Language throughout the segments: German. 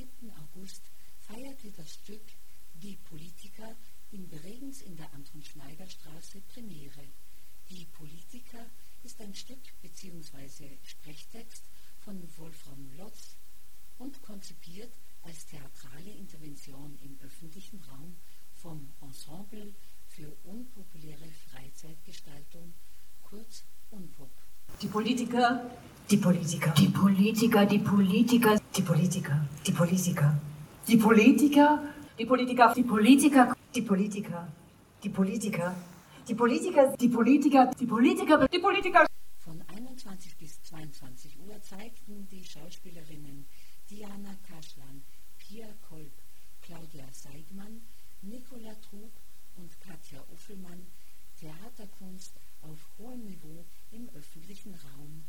7. August feierte das Stück Die Politiker in Bregenz in der Anton-Schneider-Straße Premiere. Die Politiker ist ein Stück bzw. Sprechtext von Wolfram Lotz und konzipiert als theatrale Intervention im öffentlichen Raum vom Ensemble für unpopuläre Freizeitgestaltung, kurz UNPOP. Die Politiker, die Politiker, die Politiker, die Politiker, die Politiker, die Politiker, die Politiker, die Politiker, die Politiker, die Politiker, die Politiker, die Politiker, die Politiker, die Politiker, die Politiker. Von 21 bis 22 Uhr zeigten die Schauspielerinnen Diana Kaschlan, Pia Kolb, Claudia Seidmann, Nicola Trug und Katja Uffelmann Theaterkunst auf hohem Niveau im öffentlichen Raum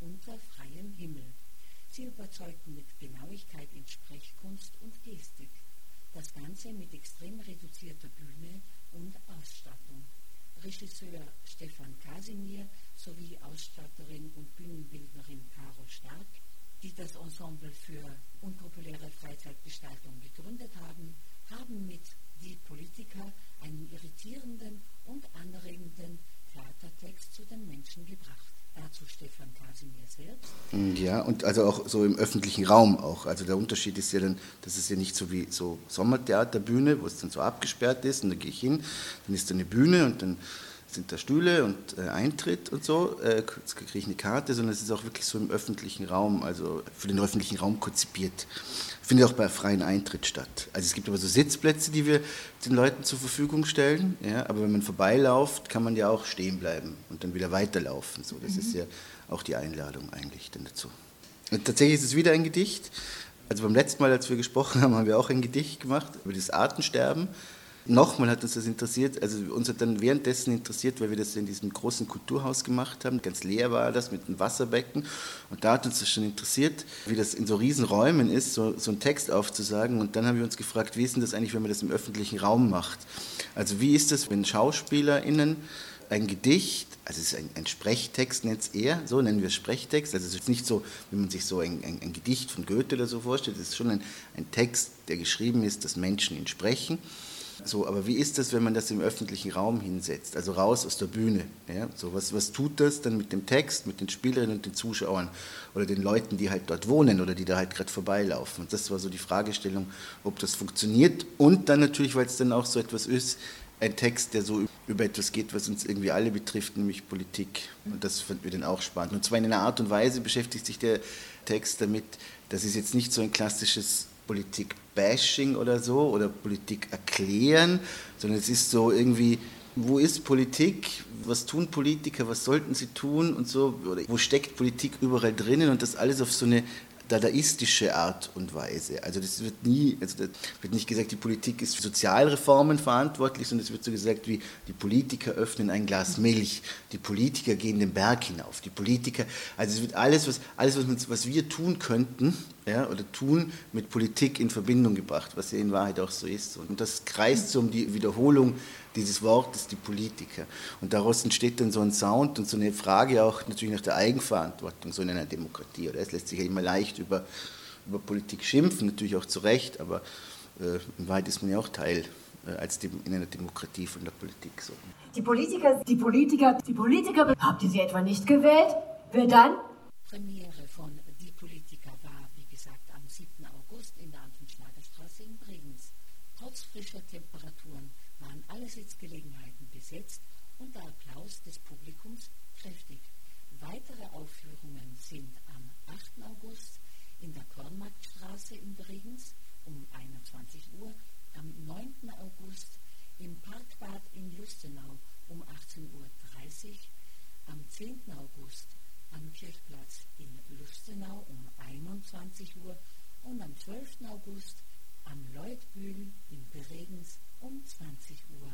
unter freiem Himmel. Sie überzeugten mit Genauigkeit in Sprechkunst und Gestik. Das Ganze mit extrem reduzierter Bühne und Ausstattung. Regisseur Stefan Kasimir sowie Ausstatterin und Bühnenbildnerin Caro Stark, die das Ensemble für unpopuläre Freizeitgestaltung gegründet haben, haben mit Die Politiker einen irritierenden und anregenden Theatertext zu den Menschen gebracht. Dazu Stefan Kasimir selbst. Mm, ja, und also auch so im öffentlichen Raum auch. Also der Unterschied ist ja dann, das ist ja nicht so wie so Sommertheaterbühne, wo es dann so abgesperrt ist und da gehe ich hin, dann ist da eine Bühne und dann sind da Stühle und äh, Eintritt und so, äh, kriege ich eine Karte, sondern es ist auch wirklich so im öffentlichen Raum, also für den öffentlichen Raum konzipiert. Findet auch bei freien Eintritt statt. Also es gibt aber so Sitzplätze, die wir den Leuten zur Verfügung stellen, ja, aber wenn man vorbeiläuft, kann man ja auch stehen bleiben und dann wieder weiterlaufen. So, das mhm. ist ja auch die Einladung eigentlich dann dazu. Und tatsächlich ist es wieder ein Gedicht. Also beim letzten Mal, als wir gesprochen haben, haben wir auch ein Gedicht gemacht über das Artensterben nochmal hat uns das interessiert, also uns hat dann währenddessen interessiert, weil wir das in diesem großen Kulturhaus gemacht haben, ganz leer war das mit einem Wasserbecken. Und da hat uns das schon interessiert, wie das in so riesen Räumen ist, so, so einen Text aufzusagen. Und dann haben wir uns gefragt, wie ist denn das eigentlich, wenn man das im öffentlichen Raum macht? Also wie ist das, wenn SchauspielerInnen ein Gedicht, also es ist ein, ein Sprechtext, nennt es eher, so nennen wir es Sprechtext, also es ist nicht so, wie man sich so ein, ein, ein Gedicht von Goethe oder so vorstellt, es ist schon ein, ein Text, der geschrieben ist, dass Menschen ihn sprechen so, aber wie ist das, wenn man das im öffentlichen Raum hinsetzt, also raus aus der Bühne? Ja? So, was, was tut das dann mit dem Text, mit den Spielerinnen und den Zuschauern oder den Leuten, die halt dort wohnen oder die da halt gerade vorbeilaufen? Und das war so die Fragestellung, ob das funktioniert. Und dann natürlich, weil es dann auch so etwas ist, ein Text, der so über etwas geht, was uns irgendwie alle betrifft, nämlich Politik. Und das fanden wir dann auch spannend. Und zwar in einer Art und Weise beschäftigt sich der Text damit, das ist jetzt nicht so ein klassisches Politik-Bashing oder so oder Politik erklären, sondern es ist so irgendwie, wo ist Politik, was tun Politiker, was sollten sie tun? Und so, oder wo steckt Politik überall drinnen? Und das alles auf so eine dadaistische Art und Weise. Also das wird nie, also das wird nicht gesagt, die Politik ist für Sozialreformen verantwortlich, sondern es wird so gesagt, wie die Politiker öffnen ein Glas Milch, die Politiker gehen den Berg hinauf, die Politiker, also es wird alles, was, alles, was, was wir tun könnten, ja, oder tun, mit Politik in Verbindung gebracht, was ja in Wahrheit auch so ist. Und das kreist so um die Wiederholung dieses Wortes, die Politiker. Und daraus entsteht dann so ein Sound und so eine Frage auch natürlich nach der Eigenverantwortung, so in einer Demokratie. Oder es lässt sich ja immer leicht über, über Politik schimpfen, natürlich auch zu Recht, aber äh, in Wahrheit ist man ja auch Teil äh, als in einer Demokratie von der Politik. So. Die Politiker, die Politiker, die Politiker, habt ihr sie etwa nicht gewählt? Wer dann? Premiere von Die Politiker war, wie gesagt, am 7. August in der Anton-Schlager-Straße in Bregenz. Trotz frischer Temperaturen waren alle Sitzgelegenheiten besetzt und der Applaus des Publikums kräftig. Weitere Aufführungen sind am 8. August in der Kornmarktstraße in Bregenz um 21 Uhr, am 9. August im Parkbad in Lustenau um 18.30 Uhr, am 10. August am Kirchplatz in Lustenau um 21 Uhr und am 12. August am Leutbühl in Bregenz um 20 Uhr.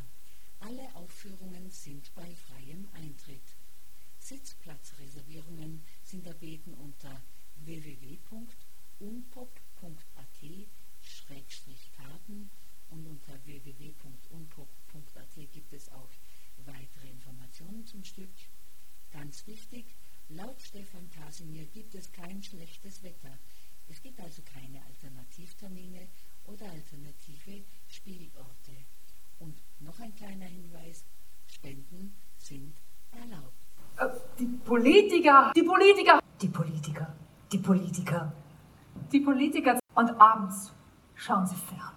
Alle Aufführungen sind bei freiem Eintritt. Sitzplatzreservierungen sind erbeten unter www.unpop.at-karten und unter www.unpop.at gibt es auch weitere Informationen zum Stück. Ganz wichtig, laut Stefan Kasimir gibt es kein schlechtes Wetter. Es gibt also keine Alternativtermine Besuche, Spielorte. Kleiner Hinweis, Spenden sind erlaubt. Äh, Die Politiker, die Politiker, die Politiker, die Politiker, die Politiker. Und abends schauen sie fern.